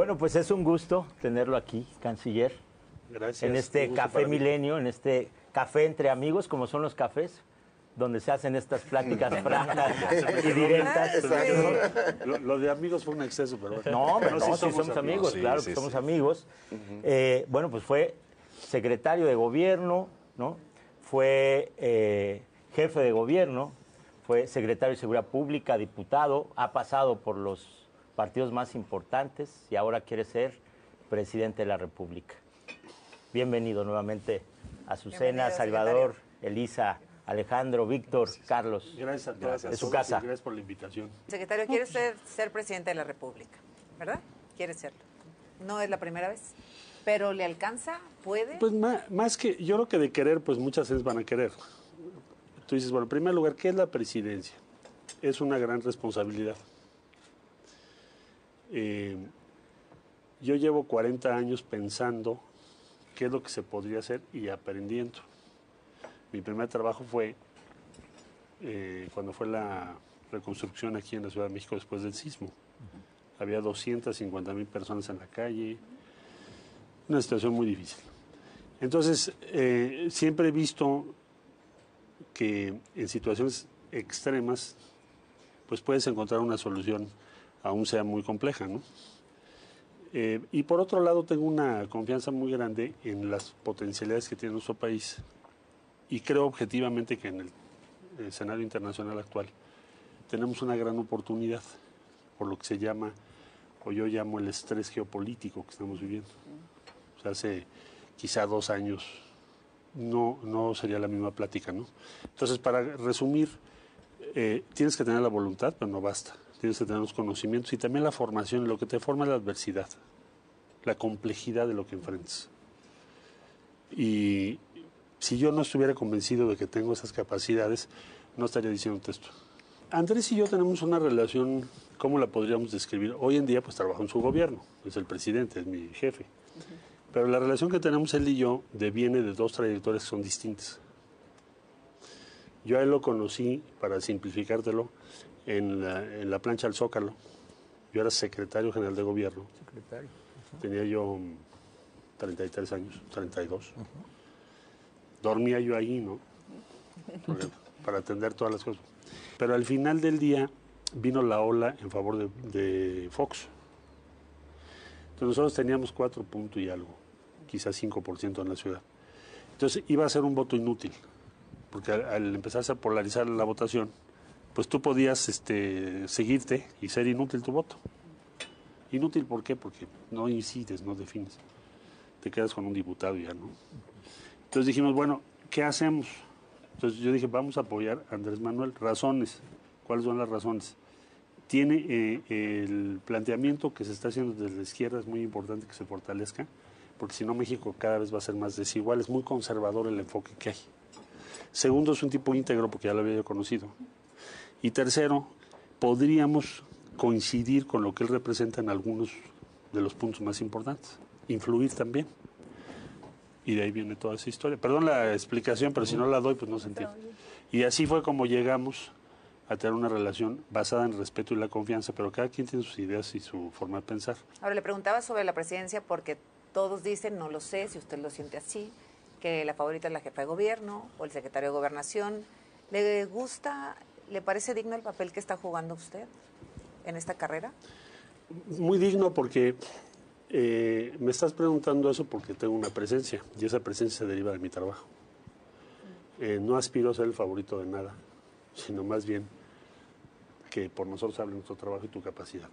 Bueno, pues es un gusto tenerlo aquí, canciller. Gracias. En este café milenio, en este café entre amigos, como son los cafés, donde se hacen estas pláticas francas y directas. Lo, lo de amigos fue un exceso, pero bueno. No, pero sí no, sí somos, amigos, Sí, claro sí, que somos sí. amigos. Eh, bueno, pues fue secretario de gobierno, ¿no? Fue eh, jefe de gobierno, fue secretario de Seguridad Pública, diputado, ha pasado por los partidos más importantes y ahora quiere ser presidente de la República. Bienvenido nuevamente a Azucena, Salvador, Elisa, Alejandro, Víctor, Carlos. Gracias a todas. Su casa. Gracias por la invitación. Secretario, quiere ser, ser presidente de la República, ¿verdad? Quiere serlo. No es la primera vez. Pero ¿le alcanza? ¿Puede? Pues ma- más, que, yo creo que de querer, pues muchas veces van a querer. Tú dices, bueno, en primer lugar, ¿qué es la presidencia? Es una gran responsabilidad. Eh, yo llevo 40 años pensando qué es lo que se podría hacer y aprendiendo. Mi primer trabajo fue eh, cuando fue la reconstrucción aquí en la Ciudad de México después del sismo. Había 250 mil personas en la calle, una situación muy difícil. Entonces, eh, siempre he visto que en situaciones extremas, pues puedes encontrar una solución, aún sea muy compleja, ¿no? Eh, y por otro lado, tengo una confianza muy grande en las potencialidades que tiene nuestro país y creo objetivamente que en el escenario internacional actual tenemos una gran oportunidad por lo que se llama, o yo llamo el estrés geopolítico que estamos viviendo. O sea, hace quizá dos años no, no sería la misma plática, ¿no? Entonces, para resumir, eh, tienes que tener la voluntad, pero no basta. Tienes que tener los conocimientos y también la formación. Lo que te forma es la adversidad, la complejidad de lo que enfrentas. Y si yo no estuviera convencido de que tengo esas capacidades, no estaría diciéndote esto. Andrés y yo tenemos una relación, ¿cómo la podríamos describir? Hoy en día, pues trabajo en su gobierno, es el presidente, es mi jefe. Pero la relación que tenemos él y yo deviene de dos trayectorias que son distintas. Yo a él lo conocí, para simplificártelo, en la, en la plancha al Zócalo. Yo era secretario general de gobierno. Secretario. Tenía yo mm, 33 años, 32. Dormía yo ahí, ¿no? Porque- para atender todas las cosas. Pero al final del día vino la ola en favor de, de Fox. Entonces nosotros teníamos 4 puntos y algo, quizás 5% en la ciudad. Entonces iba a ser un voto inútil, porque al, al empezarse a polarizar la votación, pues tú podías este, seguirte y ser inútil tu voto. Inútil, ¿por qué? Porque no incides, no defines. Te quedas con un diputado ya, ¿no? Entonces dijimos, bueno, ¿qué hacemos? Entonces yo dije, vamos a apoyar a Andrés Manuel. Razones. ¿Cuáles son las razones? Tiene eh, el planteamiento que se está haciendo desde la izquierda, es muy importante que se fortalezca, porque si no México cada vez va a ser más desigual, es muy conservador el enfoque que hay. Segundo, es un tipo íntegro, porque ya lo había yo conocido. Y tercero, podríamos coincidir con lo que él representa en algunos de los puntos más importantes, influir también. Y de ahí viene toda esa historia. Perdón la explicación, pero si no la doy, pues no se entiende. Y así fue como llegamos a tener una relación basada en el respeto y la confianza, pero cada quien tiene sus ideas y su forma de pensar. Ahora le preguntaba sobre la presidencia porque todos dicen, no lo sé, si usted lo siente así, que la favorita es la jefa de gobierno o el secretario de gobernación. ¿Le gusta, le parece digno el papel que está jugando usted en esta carrera? Muy digno porque eh, me estás preguntando eso porque tengo una presencia y esa presencia se deriva de mi trabajo. Eh, no aspiro a ser el favorito de nada, sino más bien que por nosotros hable nuestro trabajo y tu capacidad.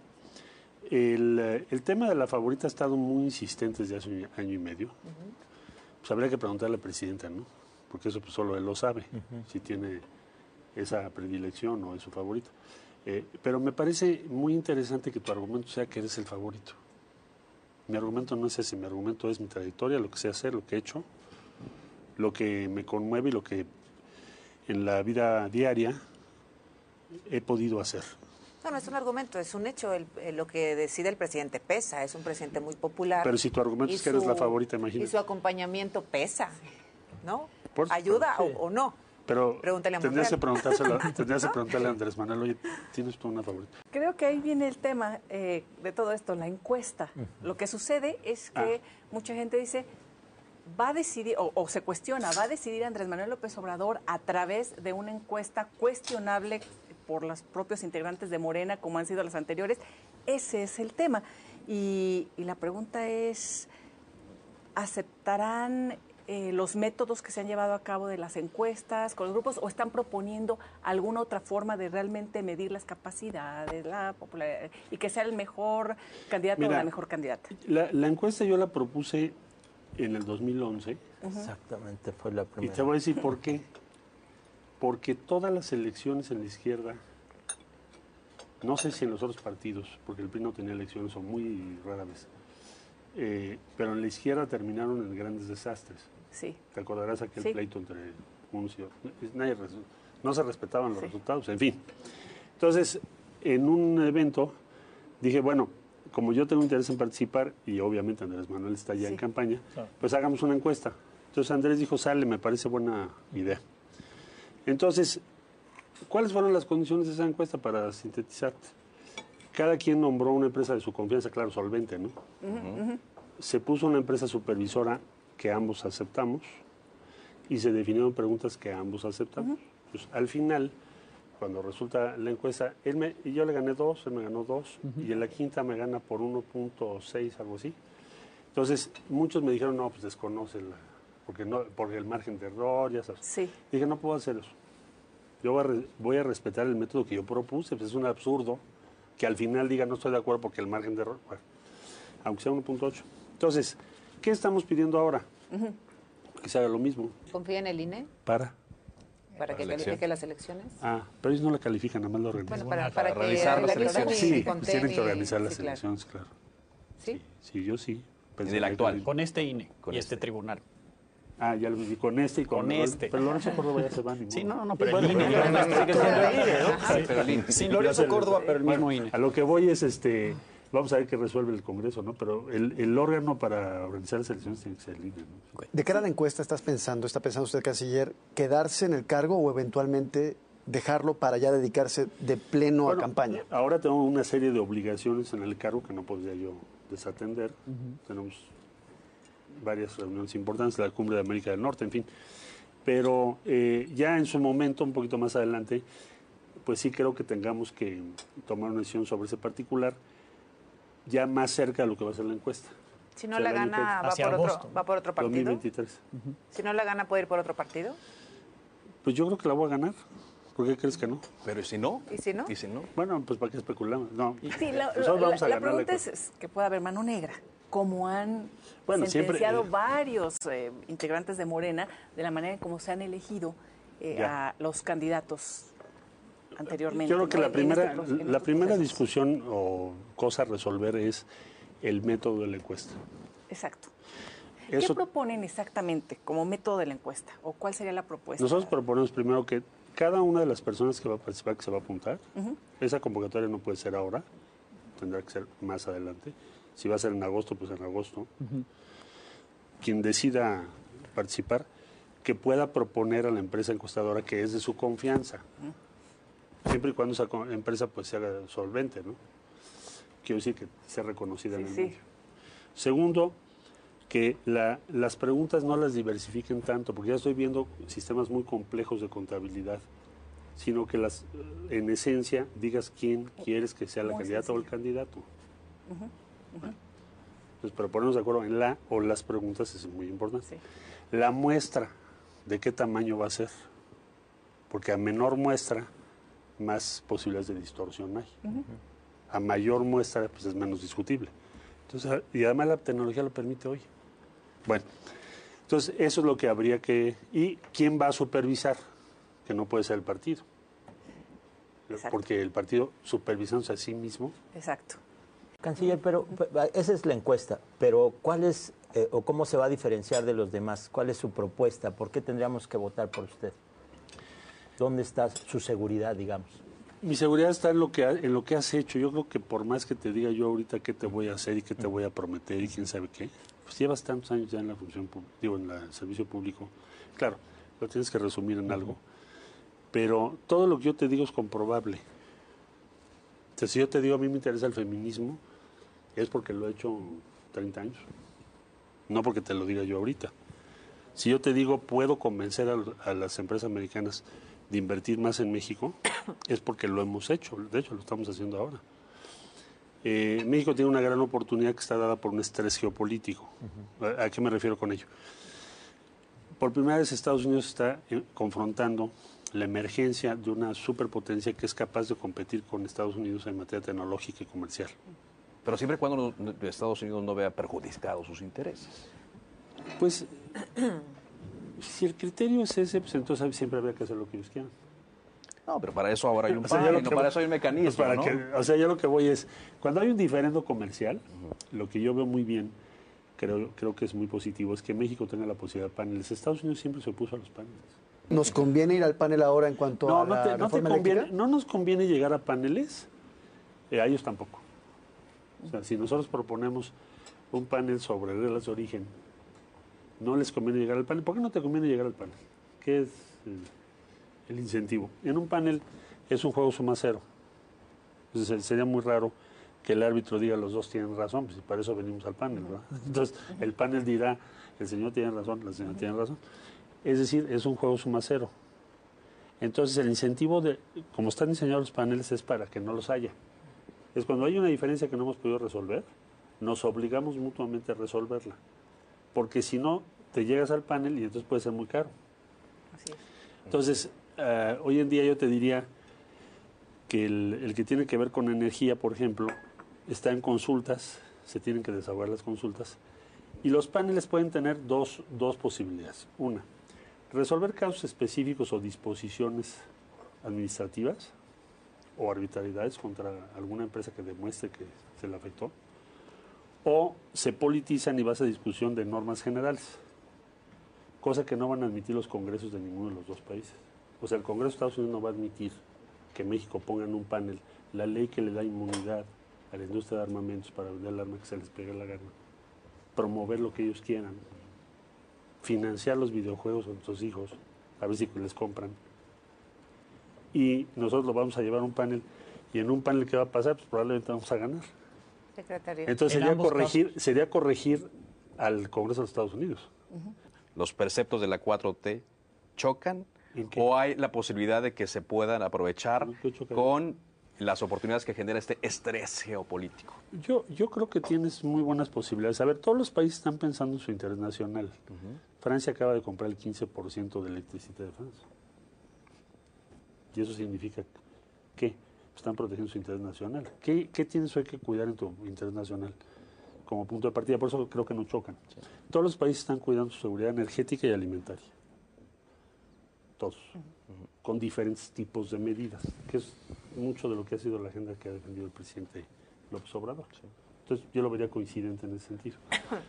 El, eh, el tema de la favorita ha estado muy insistente desde hace un año y medio. Pues habría que preguntarle a la presidenta, ¿no? Porque eso pues, solo él lo sabe, si tiene esa predilección o es su favorito. Eh, pero me parece muy interesante que tu argumento sea que eres el favorito. Mi argumento no es ese, mi argumento es mi trayectoria, lo que sé hacer, lo que he hecho, lo que me conmueve y lo que en la vida diaria he podido hacer. No, no es un argumento, es un hecho. El- eh, lo que decide el presidente pesa, es un presidente muy popular. Pero si tu argumento Y es que eres la favorita, Y imagínate. su acompañamiento pesa, ¿no? Por- ¿Ayuda sí. o, o no? Pero Pregúntale a tendrías que, preguntárselo, tendrías que preguntarle a Andrés Manuel, oye, ¿tienes tú una favorita? Creo que ahí viene el tema eh, de todo esto, la encuesta. Lo que sucede es que mucha gente dice, va a decidir, o, o se cuestiona, va a decidir Andrés Manuel López Obrador a través de una encuesta cuestionable por los propios integrantes de Morena, como han sido las anteriores. Ese es el tema. Y, y la pregunta es, ¿aceptarán eh, los métodos que se han llevado a cabo de las encuestas con los grupos o están proponiendo alguna otra forma de realmente medir las capacidades, la popularidad y que sea el mejor candidato o la mejor candidata? La, la encuesta yo la propuse en el 2011 Exactamente, fue la y primera. te voy a decir por qué. Porque todas las elecciones en la izquierda, no sé si en los otros partidos, porque el PRI no tenía elecciones o muy rara vez, eh, pero en la izquierda terminaron en grandes desastres. Sí. ¿Te acordarás aquel Sí. pleito entre unos y otros? Nadie res- no se respetaban los resultados, en fin. Entonces, en un evento dije, bueno, como yo tengo interés en participar y obviamente Andrés Manuel está ya en campaña, pues hagamos una encuesta. Entonces Andrés dijo, sale, me parece buena idea. Entonces, ¿cuáles fueron las condiciones de esa encuesta para sintetizarte? Cada quien nombró una empresa de su confianza, claro, solvente, ¿no? Se puso una empresa supervisora que ambos aceptamos y se definieron preguntas que ambos aceptamos. Pues, al final, cuando resulta la encuesta, él me, y yo le gané dos, él me ganó dos, y en la quinta me gana por 1.6, algo así. Entonces, muchos me dijeron, no, pues desconoce la, porque, no, porque el margen de error, ya sabes. Sí. Dije, no puedo hacer eso. Yo voy a, re- voy a respetar el método que yo propuse, pues es un absurdo que al final diga no estoy de acuerdo porque el margen de error, bueno, aunque sea 1.8. Entonces, ¿qué estamos pidiendo ahora? Que se haga lo mismo. ¿Confía en el INE Para. para que elección. califique las elecciones? Ah, pero ellos no la califican, nada más lo organizan. Bueno, para, para realizar las elecciones. sí, pues tienen que y- organizar las sí, elecciones, claro. ¿Sí? Sí, yo sí. En el actual. Con este INE Con y este, este. tribunal. Ah, ya lo vi con este y con, Con este. Pero Lorenzo Córdoba ya se va, ni Sí, modo. no, no, pero Bueno, el INE. pero no, no, sigue siendo el INE, ¿no? Ah, pero el INE. Sin Lorenzo Córdoba, pero el mismo Bueno, INE. A lo que voy es, este, vamos a ver qué resuelve el Congreso, ¿no? Pero el, el órgano para organizar las elecciones tiene que ser el INE, ¿no? De cara a la encuesta, ¿estás pensando, está pensando usted, canciller, quedarse en el cargo o eventualmente dejarlo para ya dedicarse de pleno Bueno, a campaña? Ahora tengo una serie de obligaciones en el cargo que no podría yo desatender. Tenemos varias reuniones importantes, la Cumbre de América del Norte, en fin. Pero eh, ya en su momento, un poquito más adelante, pues sí creo que tengamos que tomar una decisión sobre ese particular, ya más cerca de lo que va a ser la encuesta. Si no la la gana, va por, otro, va por otro partido. 2023. Si no la gana, puede ir por otro partido. Pues yo creo que la voy a ganar. ¿Por qué crees que no? Pero ¿y si no? ¿Y si no? ¿Y si no? Bueno, pues para qué especulamos. No. Sí, la, Nosotros la- vamos a la ganar pregunta es, es que pueda haber mano negra, como han Bueno, siempre, sentenciado eh, varios eh, integrantes de Morena de la manera en cómo se han elegido eh, a los candidatos anteriormente. Yo creo que la primera, este la primera discusión o cosa a resolver es el método de la encuesta. Exacto. Eso, ¿Qué proponen exactamente como método de la encuesta? ¿O cuál sería la propuesta? nosotros proponemos primero que cada una de las personas que va a participar, que se va a apuntar, esa convocatoria no puede ser ahora, tendrá que ser más adelante. Si va a ser en agosto, pues en agosto. Quien decida participar, que pueda proponer a la empresa encuestadora que es de su confianza. Siempre y cuando esa empresa pues se haga solvente, ¿no? Quiero decir que sea reconocida en Sí, el sí. medio. Segundo, que la- las preguntas no las diversifiquen tanto, porque ya estoy viendo sistemas muy complejos de contabilidad, sino que las, en esencia digas quién quieres que sea la candidata o el candidato. Entonces, pero ponernos de acuerdo en la o las preguntas es muy importante. Sí. La muestra, ¿de qué tamaño va a ser? Porque a menor muestra, más posibilidades de distorsión hay. A mayor muestra, pues es menos discutible. Entonces, y además la tecnología lo permite hoy. Bueno, entonces eso es lo que habría que... ¿Y quién va a supervisar? Que no puede ser el partido. Exacto. Porque el partido supervisándose a sí mismo, Exacto. Canciller, pero pe- esa es la encuesta, pero ¿cuál es eh, o cómo se va a diferenciar de los demás? ¿Cuál es su propuesta? ¿Por qué tendríamos que votar por usted? ¿Dónde está su seguridad, digamos? Mi seguridad está en lo que en lo que has hecho. Yo creo que por más que te diga yo ahorita qué te voy a hacer y qué te voy a prometer y quién sabe qué, pues llevas tantos años ya en la función digo, en la- el servicio público. Claro, lo tienes que resumir en algo. Pero todo lo que yo te digo es comprobable. Entonces, si yo te digo a mí me interesa el feminismo, es porque lo he hecho 30 años. No porque te lo diga yo ahorita. Si yo te digo puedo convencer a, a las empresas americanas de invertir más en México, es porque lo hemos hecho. De hecho, lo estamos haciendo ahora. Eh, México tiene una gran oportunidad que está dada por un estrés geopolítico. ¿A- ¿A qué me refiero con ello? Por primera vez Estados Unidos está eh, confrontando la emergencia de una superpotencia que es capaz de competir con Estados Unidos en materia tecnológica y comercial. Pero siempre cuando Estados Unidos no vea perjudicados sus intereses. Pues, si el criterio es ese, pues entonces siempre habría que hacer lo que ellos quieran. No, pero para eso ahora hay un O para eso hay un mecanismo, para ¿no? que- o sea, yo lo que voy es, cuando hay un diferendo comercial, lo que yo veo muy bien, creo, creo que es muy positivo, es que México tenga la posibilidad de paneles. Estados Unidos siempre se opuso a los paneles. ¿Nos conviene ir al panel ahora en cuanto No, a no, la te, no, te reforma conviene, no nos conviene llegar a paneles, eh, a ellos tampoco. O sea, si nosotros proponemos un panel sobre reglas de origen, no les conviene llegar al panel. ¿Por qué no te conviene llegar al panel? ¿Qué es el, incentivo? En un panel es un juego suma cero. Entonces sería muy raro que el árbitro diga los dos tienen razón, pues y para eso venimos al panel, ¿verdad? Entonces el panel dirá, el señor tiene razón, la señora tiene razón. Es decir, es un juego suma cero. Entonces el incentivo de, como están diseñados los paneles, es para que no los haya. Es cuando hay una diferencia que no hemos podido resolver, nos obligamos mutuamente a resolverla. Porque si no, te llegas al panel y entonces puede ser muy caro. Así es. Entonces, eh, hoy en día yo te diría que el, el que tiene que ver con energía, por ejemplo, está en consultas, se tienen que desahogar las consultas, y los paneles pueden tener dos, dos posibilidades. Una, resolver casos específicos o disposiciones administrativas o arbitrariedades contra alguna empresa que demuestre que se le afectó, o se politizan y vas a discusión de normas generales cosa que no van a admitir los congresos de ninguno de los dos países. O sea, el Congreso de Estados Unidos no va a admitir que México ponga en un panel la ley que le da inmunidad a la industria de armamentos para vender el arma que se les pegue la gana, promover lo que ellos quieran, financiar los videojuegos a nuestros hijos, a ver si les compran. Y nosotros lo vamos a llevar a un panel, y en un panel que va a pasar, pues probablemente vamos a ganar. Secretario. Entonces En sería corregir, sería corregir al Congreso de los Estados Unidos. ¿Los preceptos de la 4T chocan? ¿O hay la posibilidad de que se puedan aprovechar con las oportunidades que genera este estrés geopolítico? Yo, yo creo que tienes muy buenas posibilidades. A ver, todos los países están pensando en su interés nacional. Francia acaba de comprar el 15% de electricidad de Francia. Y eso significa que están protegiendo su interés nacional. ¿Qué, qué tienes hoy que cuidar en tu interés nacional como punto de partida? Por eso creo que no chocan. Todos los países están cuidando su seguridad energética y alimentaria. Todos. Con diferentes tipos de medidas, que es mucho de lo que ha sido la agenda que ha defendido el presidente López Obrador. Entonces yo lo vería coincidente en ese sentido.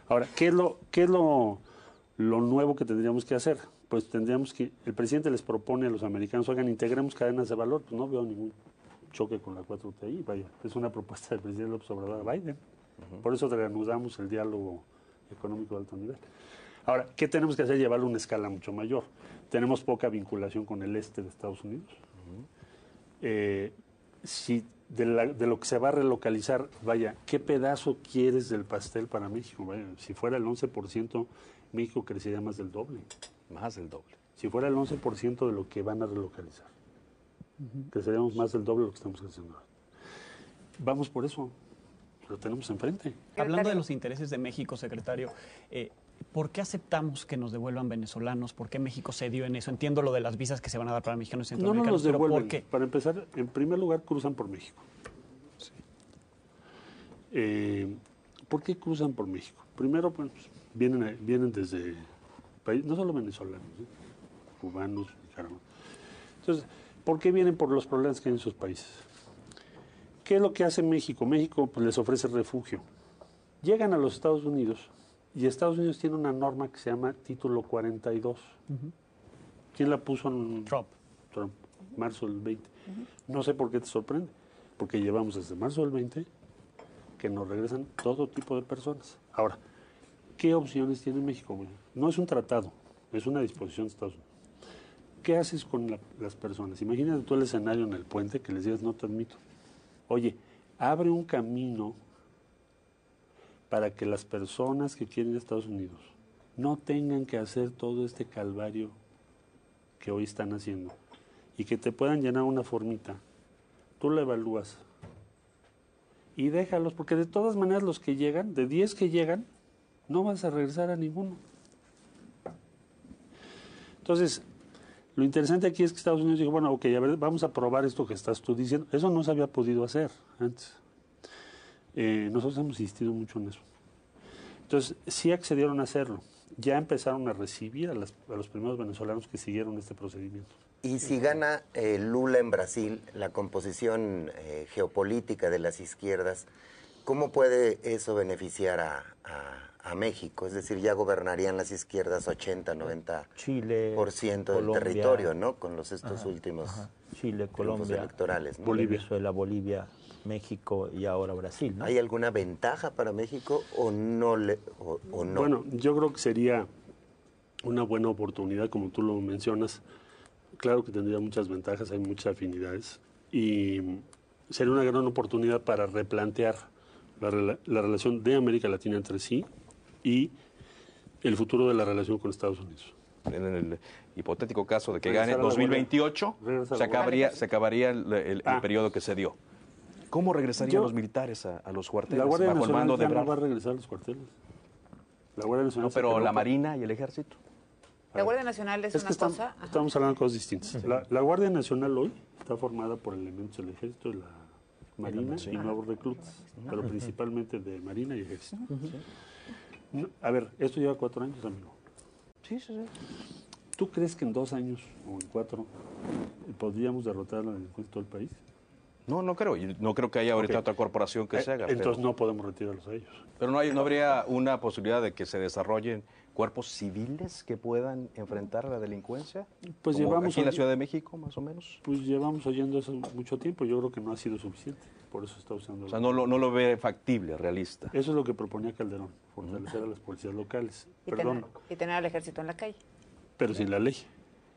Ahora, ¿qué es lo, qué es lo, lo nuevo que tendríamos que hacer? Pues tendríamos que, el presidente les propone a los americanos, oigan, integremos cadenas de valor, pues no veo ningún choque con la 4T ahí, vaya, es una propuesta del presidente López Obrador a Biden. Por eso reanudamos el diálogo económico de alto nivel. Ahora, ¿qué tenemos que hacer? Llevarlo a una escala mucho mayor. Tenemos poca vinculación con el este de Estados Unidos. Eh, si de, la- de lo que se va a relocalizar, vaya, ¿qué pedazo quieres del pastel para México? Vaya, si fuera el 11%, México crecería más del doble. Más del doble. Si fuera el 11% de lo que van a relocalizar, creceríamos más del doble de lo que estamos creciendo ahora. Vamos por eso, lo tenemos enfrente. Hablando de Secretario. los intereses de México, secretario, eh, ¿por qué aceptamos que nos devuelvan venezolanos? ¿Por qué México cedió en eso? Entiendo lo de las visas que se van a dar para mexicanos y No nos centroamericanos, los pero devuelven. ¿por qué? Para empezar, en primer lugar, cruzan por México. Eh, ¿Por qué cruzan por México? Primero, pues, vienen, a- vienen desde países, no solo venezolanos, ¿eh? cubanos, nicaragüenses. Entonces, ¿por qué vienen por los problemas que hay en sus países? ¿Qué es lo que hace México? México pues, les ofrece refugio. Llegan a los Estados Unidos y Estados Unidos tiene una norma que se llama Título 42. ¿Quién la puso en Trump. Trump, marzo del 20. No sé por qué te sorprende, porque llevamos desde marzo del 20 que nos regresan todo tipo de personas. Ahora, ¿qué opciones tiene México? No es un tratado, es una disposición de Estados Unidos. ¿Qué haces con la- las personas? Imagínate tú el escenario en el puente que les digas, no te admito. Oye, abre un camino para que las personas que quieren Estados Unidos no tengan que hacer todo este calvario que hoy están haciendo y que te puedan llenar una formita. Tú la evalúas y déjalos, porque de todas maneras los que llegan, de 10 que llegan, no vas a regresar a ninguno. Entonces, lo interesante aquí es que Estados Unidos dijo, bueno, ok, a ver, vamos a probar esto que estás tú diciendo. Eso no se había podido hacer antes. Eh, nosotros hemos insistido mucho en eso. Entonces, sí accedieron a hacerlo. Ya empezaron a recibir a, las- a los primeros venezolanos que siguieron este procedimiento. Y si gana eh, Lula en Brasil, la composición eh, geopolítica de las izquierdas, ¿cómo puede eso beneficiar a, a- a México? Es decir, ya gobernarían las izquierdas 80, 90% Chile, por ciento del Colombia, territorio, ¿no? Con los estos últimos Chile, triunfos Colombia, electorales. ¿no? Bolivia. Venezuela, Bolivia, México y ahora Brasil. ¿no? ¿Hay alguna ventaja para México o no? Le, o, o no? Bueno, yo creo que sería una buena oportunidad, como tú lo mencionas. Claro que tendría muchas ventajas, hay muchas afinidades. Y sería una gran oportunidad para replantear la, rela- la relación de América Latina entre sí y el futuro de la relación con Estados Unidos. En el hipotético caso de que Regresar gane a la 2028, Guardia- regresar a se acabaría, se acabaría el, el- el Ah. periodo que se dio. ¿Cómo regresarían Yo- los militares a, a los cuarteles La Guardia bajo el Nacional mando de ya no va a regresar a los cuarteles. La Guardia Nacional No, pero la Marina y el Ejército. La Guardia Nacional es, Es una estamos, cosa. ajá. estamos hablando de cosas distintas. La, la Guardia Nacional hoy está formada por elementos del Ejército, de la Marina y nuevos reclutas, pero principalmente de Marina y Ejército. No, a ver, esto lleva cuatro años, amigo. Sí, sí, sí. ¿Tú crees que en dos años o en cuatro podríamos derrotar la delincuencia en todo el país? No, no creo. No creo que haya ahorita otra corporación que Eh, se haga. Entonces pero, no podemos retirarlos a ellos. pero no, hay, no habría una posibilidad de que se desarrollen cuerpos civiles que puedan enfrentar la delincuencia. Pues Como llevamos aquí en la Ciudad de México, más o menos. Pues llevamos oyendo eso mucho tiempo. Yo creo que no ha sido suficiente. Por eso está usando. O sea, no lo, no lo ve factible, realista. Eso es lo que proponía Calderón, fortalecer a las policías locales. Y Perdón, tener, y tener al ejército en la calle. pero sin la ley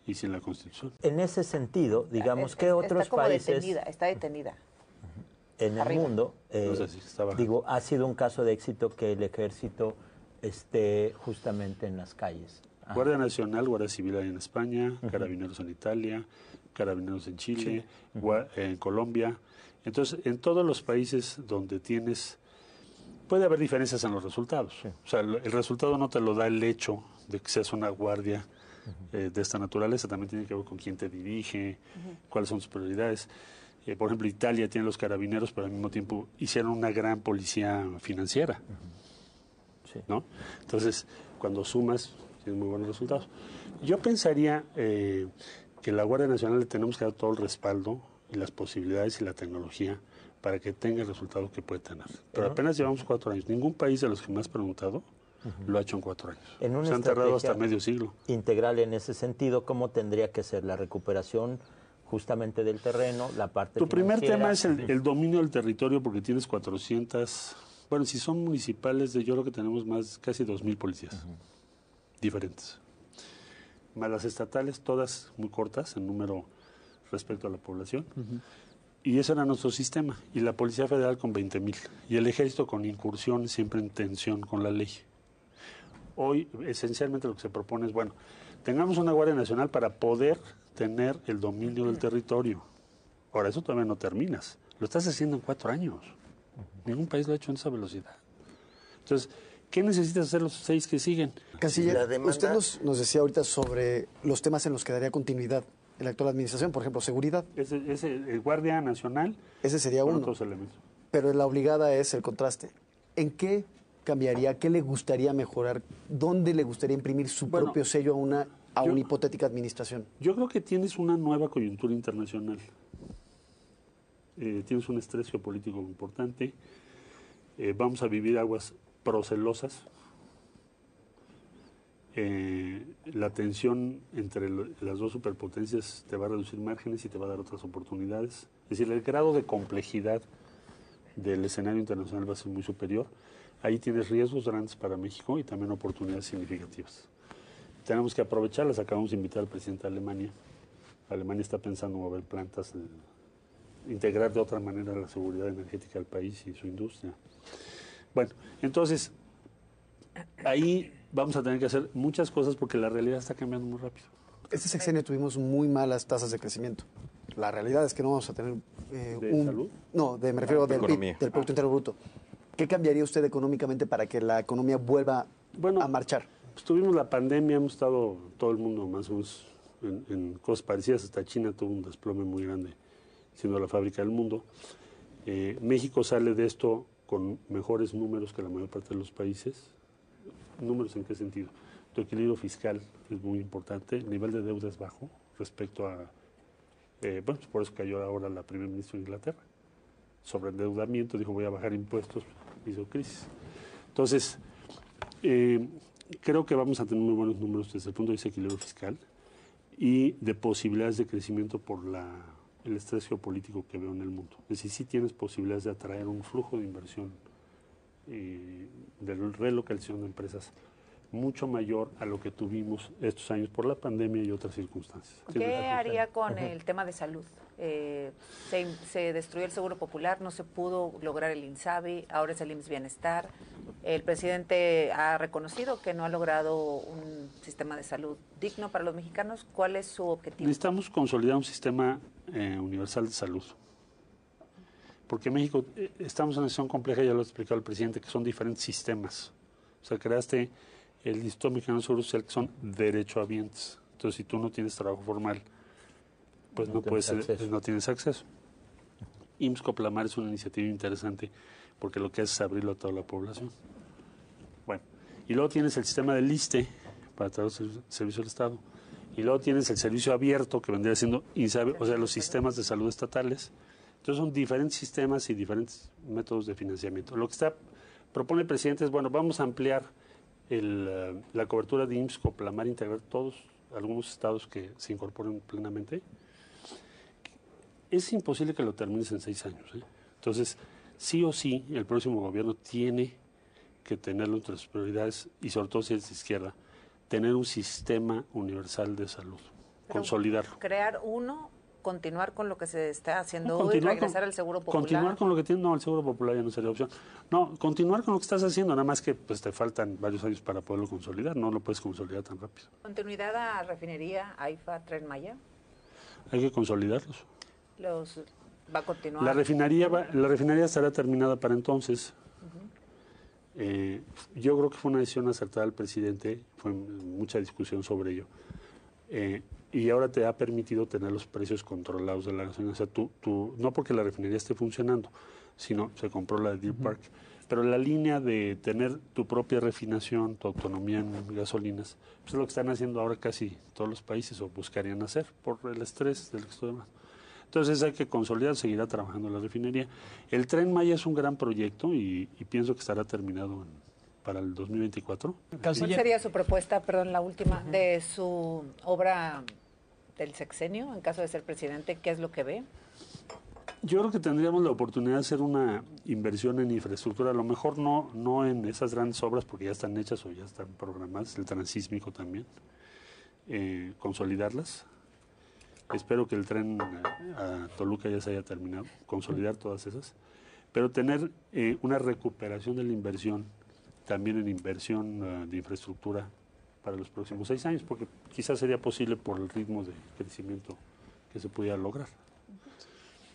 y sin la constitución. En ese sentido, digamos, Es- ¿qué es- otros está como países detenida, está detenida. en el mundo, eh, No sé si está bajando. digo, ha sido un caso de éxito que el ejército esté justamente en las calles? Ah, Guardia Nacional, Guardia Civil hay en España, Carabineros en Italia, Carabineros en Chile, en Colombia. Entonces, en todos los países donde tienes, puede haber diferencias en los resultados. O sea, el, el resultado no te lo da el hecho de que seas una guardia eh, de esta naturaleza, también tiene que ver con quién te dirige, cuáles son tus prioridades. Eh, por ejemplo, Italia tiene los carabineros, pero al mismo tiempo hicieron una gran policía financiera. sí. ¿no? Entonces, cuando sumas, tienes muy buenos resultados. Yo pensaría eh, que la Guardia Nacional le tenemos que dar todo el respaldo y las posibilidades y la tecnología para que tenga el resultado que puede tener. Pero apenas llevamos cuatro años. Ningún país de los que me has preguntado lo ha hecho en cuatro años. En una Se han tardado hasta medio siglo. Integral en ese sentido, ¿cómo tendría que ser la recuperación justamente del terreno, la parte Tu primer tema es el, el dominio del territorio porque tienes 400, bueno, si son municipales, yo creo que tenemos más, casi 2.000 policías diferentes. Más las estatales, todas muy cortas en número respecto a la población. Y ese era nuestro sistema. Y la Policía Federal con 20.000. Y el Ejército con incursión, siempre en tensión con la ley. Hoy, esencialmente, lo que se propone es, bueno, tengamos una Guardia Nacional para poder tener el dominio del territorio. Ahora, eso todavía no terminas. Lo estás haciendo en cuatro años. Ningún país lo ha hecho en esa velocidad. Entonces, ¿qué necesitas hacer los seis que siguen? Canciller, demanda- usted nos, nos decía ahorita sobre los temas en los que daría continuidad en la actual administración, por ejemplo, seguridad. Ese, ese el Guardia Nacional Ese sería uno. otros elementos. Pero la obligada es el contraste. ¿En qué cambiaría? ¿Qué le gustaría mejorar? ¿Dónde le gustaría imprimir su Bueno, propio sello a una, a yo- una hipotética administración? Yo creo que tienes una nueva coyuntura internacional. Eh, tienes un estrés geopolítico importante. Eh, vamos a vivir aguas procelosas. Eh, la tensión entre lo- las dos superpotencias te va a reducir márgenes y te va a dar otras oportunidades. Es decir, el grado de complejidad del escenario internacional va a ser muy superior. Ahí tienes riesgos grandes para México y también oportunidades significativas. tenemos que aprovecharlas. Acabamos de invitar al presidente de Alemania. Alemania está pensando en mover plantas, eh, integrar de otra manera la seguridad energética del país y su industria. Bueno, entonces, ahí vamos a tener que hacer muchas cosas porque la realidad está cambiando muy rápido. Este sexenio tuvimos muy malas tasas de crecimiento. La realidad es que no vamos a tener eh, ¿De un... salud? No, de, me refiero del, PIB, economía. del Producto Interno Bruto. ¿Qué cambiaría usted económicamente para que la economía vuelva Bueno, a marchar? Pues tuvimos la pandemia, hemos estado todo el mundo más o menos en, en cosas parecidas, hasta China tuvo un desplome muy grande, siendo la fábrica del mundo. Eh, México sale de esto con mejores números que la mayor parte de los países. ¿Números en qué sentido? Tu equilibrio fiscal es muy importante, el nivel de deuda es bajo respecto a... eh, bueno, pues por eso cayó ahora la primer ministra de Inglaterra. Sobre endeudamiento, dijo voy a bajar impuestos, hizo crisis. Entonces, eh, creo que vamos a tener muy buenos números desde el punto de vista de equilibrio fiscal y de posibilidades de crecimiento por la, el estrés geopolítico que veo en el mundo. Es decir, sí tienes posibilidades de atraer un flujo de inversión eh, de relocalización de empresas mucho mayor a lo que tuvimos estos años por la pandemia y otras circunstancias. ¿Qué haría con el tema de salud? Eh, se, se destruyó el Seguro Popular, no se pudo lograr el INSABI, ahora es el IMSS Bienestar. El presidente ha reconocido que no ha logrado un sistema de salud digno para los mexicanos. ¿Cuál es su objetivo? Necesitamos consolidar un sistema eh, universal de salud. Porque México, eh, estamos en una situación compleja, ya lo ha explicado el presidente, que son diferentes sistemas. O sea, creaste el Instituto Mexicano de Seguro Social, que son derechohabientes. Entonces, si tú no tienes trabajo formal, pues no, No puedes, acceso. no tienes acceso. IMSS Coplamar es una iniciativa interesante porque lo que hace es abrirlo a toda la población. Bueno, y luego tienes el sistema del ISTE para todo el servi- servicio del Estado. Y luego tienes el servicio abierto que vendría siendo INSABI, o sea, los sistemas de salud estatales. Entonces son diferentes sistemas y diferentes métodos de financiamiento. Lo que está propone el presidente es, bueno, vamos a ampliar el, eh, la cobertura de IMSS Coplamar, integrar todos, algunos estados que se incorporen plenamente. Es imposible que lo termines en seis años. ¿eh? Entonces, sí o sí, el próximo gobierno tiene que tenerlo entre sus prioridades, y sobre todo si es de izquierda, tener un sistema universal de salud, Pero consolidarlo. Crear uno, continuar con lo que se está haciendo No, hoy, regresar con- al Seguro Popular. Continuar con lo que tiene, no, el Seguro Popular ya no sería opción. No, continuar con lo que estás haciendo, nada más que pues te faltan varios años para poderlo consolidar, no lo puedes consolidar tan rápido. Continuidad a refinería, AIFA, Tren Maya. Hay que consolidarlos. Los va a continuar. La refinería, va- la refinería estará terminada para entonces. Eh, yo creo que fue una decisión acertada del presidente, fue mucha discusión sobre ello. Eh, y ahora te ha permitido tener los precios controlados de la gasolina. O sea, tú, tú, no porque la refinería esté funcionando, sino se compró la de Deer Park. Pero la línea de tener tu propia refinación, tu autonomía en gasolinas, pues es lo que están haciendo ahora casi todos los países o buscarían hacer por el estrés del que estoy hablando. Entonces hay que consolidar, seguirá trabajando la refinería. El tren Maya es un gran proyecto y, y pienso que estará terminado en- para el 2024. ¿Cuál sería su propuesta, perdón, la última, de su obra del sexenio, en caso de ser presidente? ¿Qué es lo que ve? Yo creo que tendríamos la oportunidad de hacer una inversión en infraestructura, a lo mejor no, no en esas grandes obras porque ya están hechas o ya están programadas, el transísmico también, eh, consolidarlas. Espero que el tren a, a Toluca ya se haya terminado, consolidar todas esas, pero tener eh, una recuperación de la inversión, también en inversión eh, de infraestructura para los próximos seis años, porque quizás sería posible por el ritmo de crecimiento que se pudiera lograr.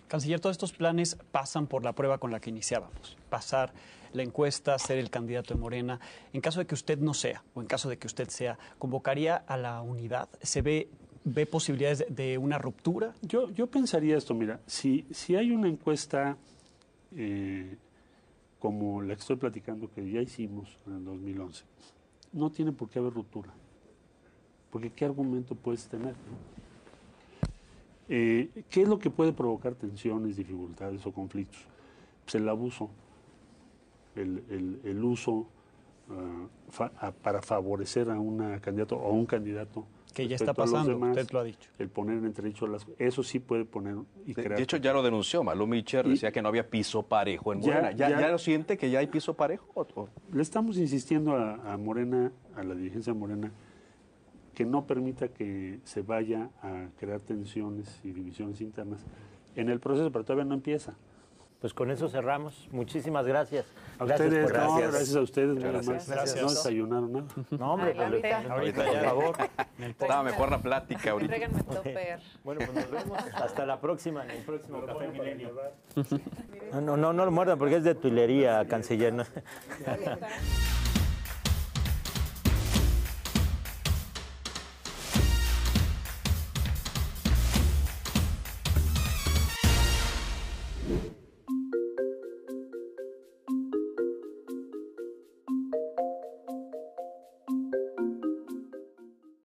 Canciller, todos estos planes pasan por la prueba con la que iniciábamos. Pasar la encuesta, ser el candidato de Morena. En caso de que usted no sea, o en caso de que usted sea, ¿convocaría a la unidad? ¿Se ve, ve posibilidades de, una ruptura? Yo, yo pensaría esto, mira, si, si hay una encuesta eh, como la que estoy platicando que ya hicimos en el 2011, no tiene por qué haber ruptura. Porque ¿qué argumento puedes tener? Eh, ¿Qué es lo que puede provocar tensiones, dificultades o conflictos? Pues el abuso, el, el- uso ah, para favorecer a una candidato o a un candidato. Que ya está pasando, demás, usted lo ha dicho. El poner en entredicho las eso sí puede poner y De, crear. de hecho, ya lo denunció. Malú Micher decía que no había piso parejo en Morena. ¿Ya, ya- ya lo siente que ya hay piso parejo? ¿O- o- Le estamos insistiendo a, a Morena, a la dirigencia de Morena, que no permita que se vaya a crear tensiones y divisiones internas en el proceso, pero todavía no empieza. Pues con eso cerramos. Muchísimas gracias. A Gracias ustedes, por- no, Gracias. gracias a ustedes, Gracias. Gracias. No desayunaron nada. No, hombre, pues, Ahorita. ahorita, ya. por favor. Estaba mejor la plática ahorita. Topper. Bueno, pues nos vemos. Hasta la próxima, en el próximo Café Milenio. No, no, no, no lo muerdan porque es de tuilería, canciller.